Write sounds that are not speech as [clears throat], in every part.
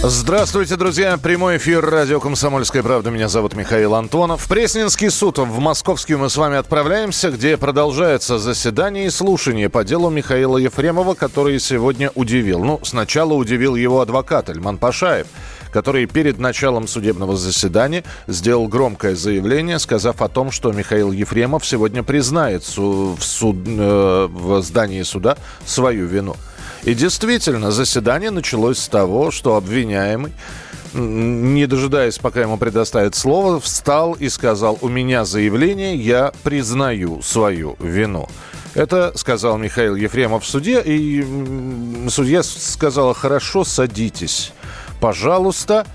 Здравствуйте, друзья. Прямой эфир радио «Комсомольская правда». Меня зовут Михаил Антонов. В Пресненский суд в Московский мы с вами отправляемся, где продолжается заседание и слушание по делу Михаила Ефремова, который сегодня удивил. Ну, сначала удивил его адвокат Эльман Пашаев который перед началом судебного заседания сделал громкое заявление, сказав о том, что Михаил Ефремов сегодня признает в, суд, э, в здании суда свою вину. И действительно, заседание началось с того, что обвиняемый не дожидаясь, пока ему предоставят слово, встал и сказал, у меня заявление, я признаю свою вину. Это сказал Михаил Ефремов в суде, и судья сказала, хорошо, садитесь, пожалуйста.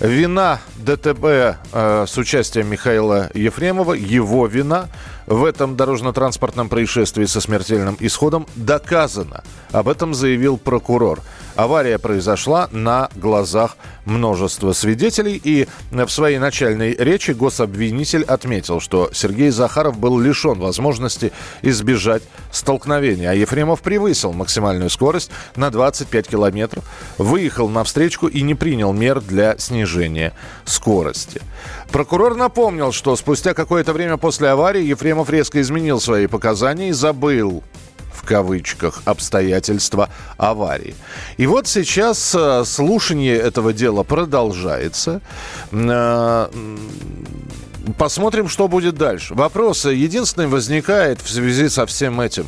Вина ДТП э, с участием Михаила Ефремова, его вина в этом дорожно-транспортном происшествии со смертельным исходом доказана. Об этом заявил прокурор. Авария произошла на глазах множества свидетелей, и в своей начальной речи гособвинитель отметил, что Сергей Захаров был лишен возможности избежать столкновения, а Ефремов превысил максимальную скорость на 25 километров, выехал на встречку и не принял мер для снижения скорости. Прокурор напомнил, что спустя какое-то время после аварии Ефремов резко изменил свои показания и забыл кавычках обстоятельства аварии. И вот сейчас э, слушание этого дела продолжается. Э, посмотрим, что будет дальше. Вопрос единственный возникает в связи со всем этим.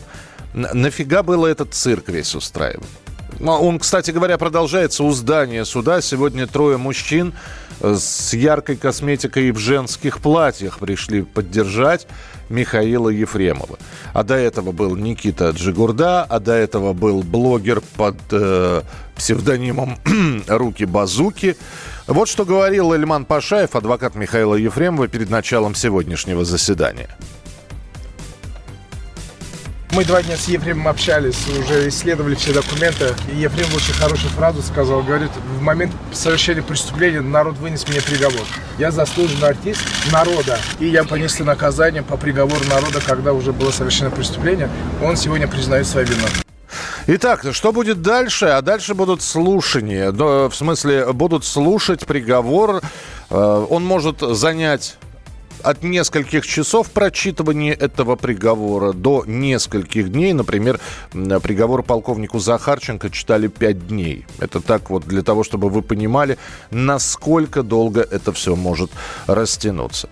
Нафига было этот цирк весь устраивать? Ну, он, кстати говоря, продолжается у здания суда. Сегодня трое мужчин с яркой косметикой в женских платьях пришли поддержать Михаила Ефремова. А до этого был Никита Джигурда, а до этого был блогер под э, псевдонимом [clears throat] «Руки-базуки». Вот что говорил Эльман Пашаев, адвокат Михаила Ефремова, перед началом сегодняшнего заседания. Мы два дня с Ефремом общались, уже исследовали все документы. И Ефрем очень хорошую фразу сказал. Говорит, в момент совершения преступления народ вынес мне приговор. Я заслуженный артист народа. И я понесу наказание по приговору народа, когда уже было совершено преступление. Он сегодня признает свою вину. Итак, что будет дальше? А дальше будут слушания. В смысле, будут слушать приговор. Э, он может занять от нескольких часов прочитывания этого приговора до нескольких дней. Например, приговор полковнику Захарченко читали пять дней. Это так вот для того, чтобы вы понимали, насколько долго это все может растянуться.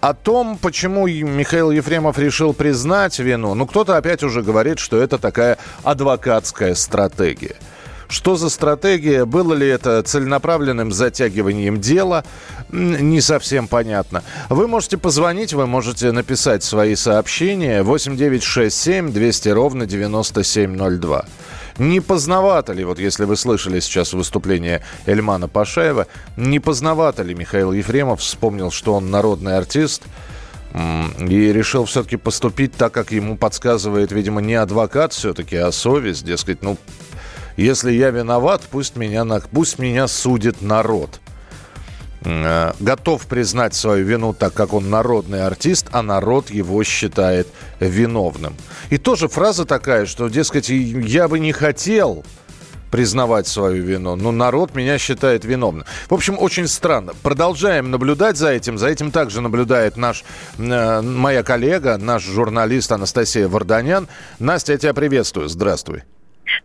О том, почему Михаил Ефремов решил признать вину, ну кто-то опять уже говорит, что это такая адвокатская стратегия. Что за стратегия? Было ли это целенаправленным затягиванием дела? Не совсем понятно. Вы можете позвонить, вы можете написать свои сообщения 8967 200 ровно 9702. Не поздновато ли, вот если вы слышали сейчас выступление Эльмана Пашаева, не поздновато ли Михаил Ефремов вспомнил, что он народный артист, и решил все-таки поступить так, как ему подсказывает, видимо, не адвокат все-таки, а совесть, дескать, ну, если я виноват, пусть меня, пусть меня судит народ. Э, готов признать свою вину, так как он народный артист, а народ его считает виновным. И тоже фраза такая, что, дескать, я бы не хотел признавать свою вину, но народ меня считает виновным. В общем, очень странно. Продолжаем наблюдать за этим. За этим также наблюдает наш, э, моя коллега, наш журналист Анастасия Варданян. Настя, я тебя приветствую. Здравствуй.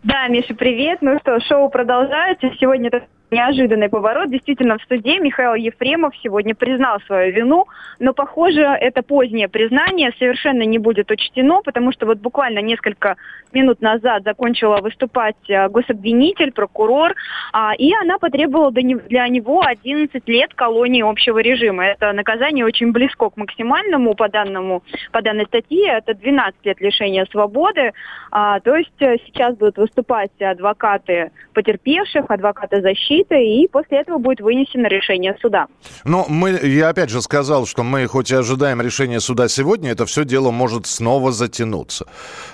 Да, Миша, привет. Ну что, шоу продолжается. Сегодня неожиданный поворот. Действительно, в суде Михаил Ефремов сегодня признал свою вину, но, похоже, это позднее признание совершенно не будет учтено, потому что вот буквально несколько минут назад закончила выступать э, гособвинитель, прокурор, а, и она потребовала для него 11 лет колонии общего режима. Это наказание очень близко к максимальному по, данному, по данной статье. Это 12 лет лишения свободы. А, то есть э, сейчас будут выступать адвокаты потерпевших, адвокаты защиты, защиты, и после этого будет вынесено решение суда. Но мы, я опять же сказал, что мы хоть и ожидаем решения суда сегодня, это все дело может снова затянуться.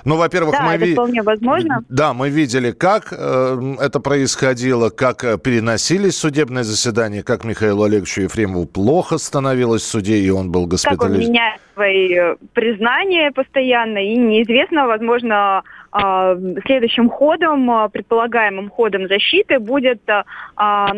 Ну, во-первых, да, мы это ви... вполне возможно. Да, мы видели, как э, это происходило, как э, переносились судебные заседания, как Михаилу Олеговичу Ефремову плохо становилось в суде, и он был госпитализирован. Как он меняет свои э, признания постоянно, и неизвестно, возможно, следующим ходом, а, предполагаемым ходом защиты будет а,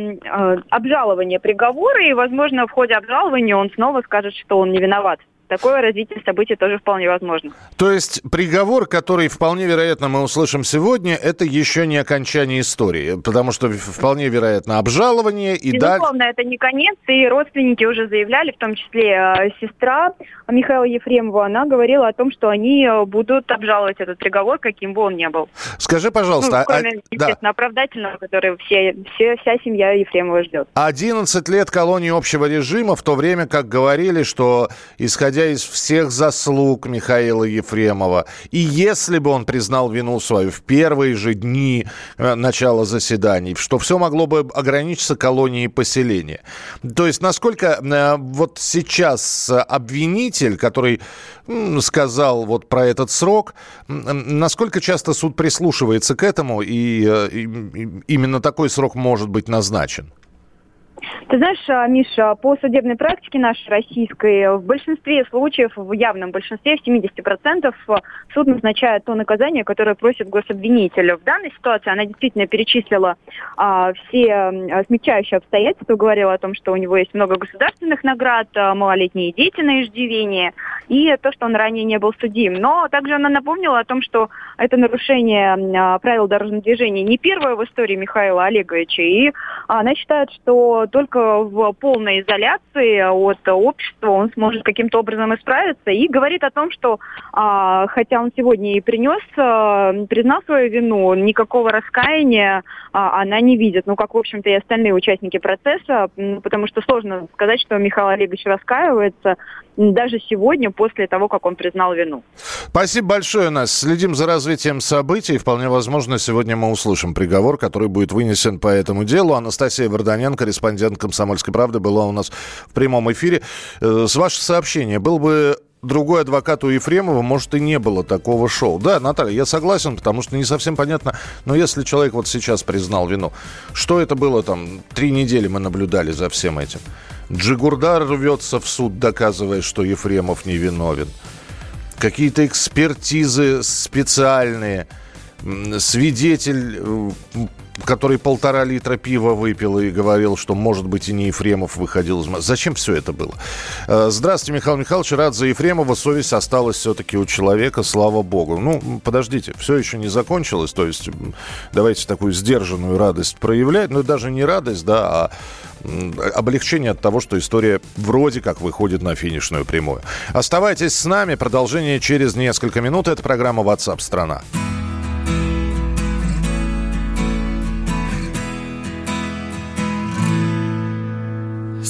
обжалование приговора, и, возможно, в ходе обжалования он снова скажет, что он не виноват такое развитие событий тоже вполне возможно. То есть приговор, который вполне вероятно мы услышим сегодня, это еще не окончание истории, потому что вполне вероятно обжалование и дальше... Безусловно, это не конец, и родственники уже заявляли, в том числе э, сестра Михаила Ефремова, она говорила о том, что они э, будут обжаловать этот приговор, каким бы он ни был. Скажи, пожалуйста... Ну, кроме, а, естественно, да. оправдательного, который все, все, вся семья Ефремова ждет. 11 лет колонии общего режима, в то время как говорили, что исходя исходя из всех заслуг Михаила Ефремова. И если бы он признал вину свою в первые же дни э, начала заседаний, что все могло бы ограничиться колонией поселения. То есть насколько э, вот сейчас обвинитель, который сказал вот про этот срок, насколько часто суд прислушивается к этому, и, э, и именно такой срок может быть назначен? Ты знаешь, а, Миша, по судебной практике нашей российской, в большинстве случаев, в явном большинстве, в 70%, суд назначает то наказание, которое просит гособвинитель. В данной ситуации она действительно перечислила а, все а, смягчающие обстоятельства, говорила о том, что у него есть много государственных наград, а, малолетние дети на иждивении и то, что он ранее не был судим. Но также она напомнила о том, что это нарушение а, правил дорожного движения не первое в истории Михаила Олеговича, и она считает, что только в полной изоляции от общества он сможет каким-то образом исправиться и говорит о том, что а, хотя он сегодня и принес, а, признал свою вину, никакого раскаяния а, она не видит. Ну, как, в общем-то, и остальные участники процесса, потому что сложно сказать, что Михаил Олегович раскаивается даже сегодня, после того, как он признал вину. Спасибо большое, Нас. Следим за развитием событий. Вполне возможно, сегодня мы услышим приговор, который будет вынесен по этому делу. Анастасия Варданян, корреспондент «Комсомольской правды», была у нас в прямом эфире. Э, с вашего сообщения, был бы другой адвокат у Ефремова, может, и не было такого шоу. Да, Наталья, я согласен, потому что не совсем понятно, но если человек вот сейчас признал вину, что это было там, три недели мы наблюдали за всем этим. Джигурдар рвется в суд, доказывая, что Ефремов невиновен. Какие-то экспертизы специальные. Свидетель э, который полтора литра пива выпил и говорил, что, может быть, и не Ефремов выходил из... Зачем все это было? Э, здравствуйте, Михаил Михайлович. Рад за Ефремова. Совесть осталась все-таки у человека, слава богу. Ну, подождите, все еще не закончилось. То есть давайте такую сдержанную радость проявлять. Ну, даже не радость, да, а облегчение от того, что история вроде как выходит на финишную прямую. Оставайтесь с нами. Продолжение через несколько минут. Это программа WhatsApp страна.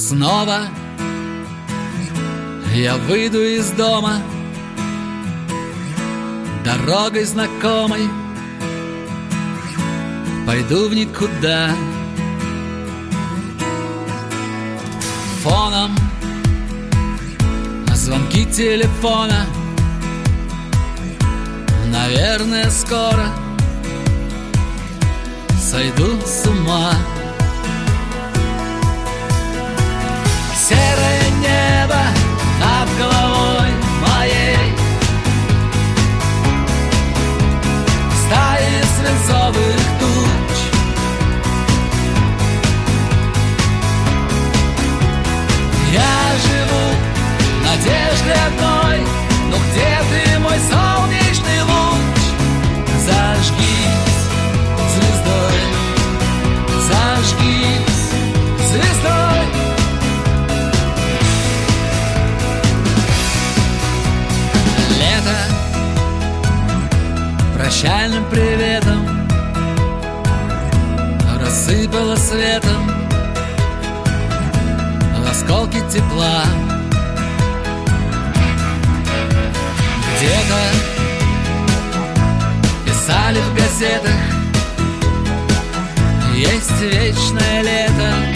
Снова. Я выйду из дома Дорогой знакомой. Пойду в никуда. Фоном Звонки телефона. Наверное, скоро Сойду с ума serenità Рассыпала светом осколки тепла. Где-то писали в газетах есть вечное лето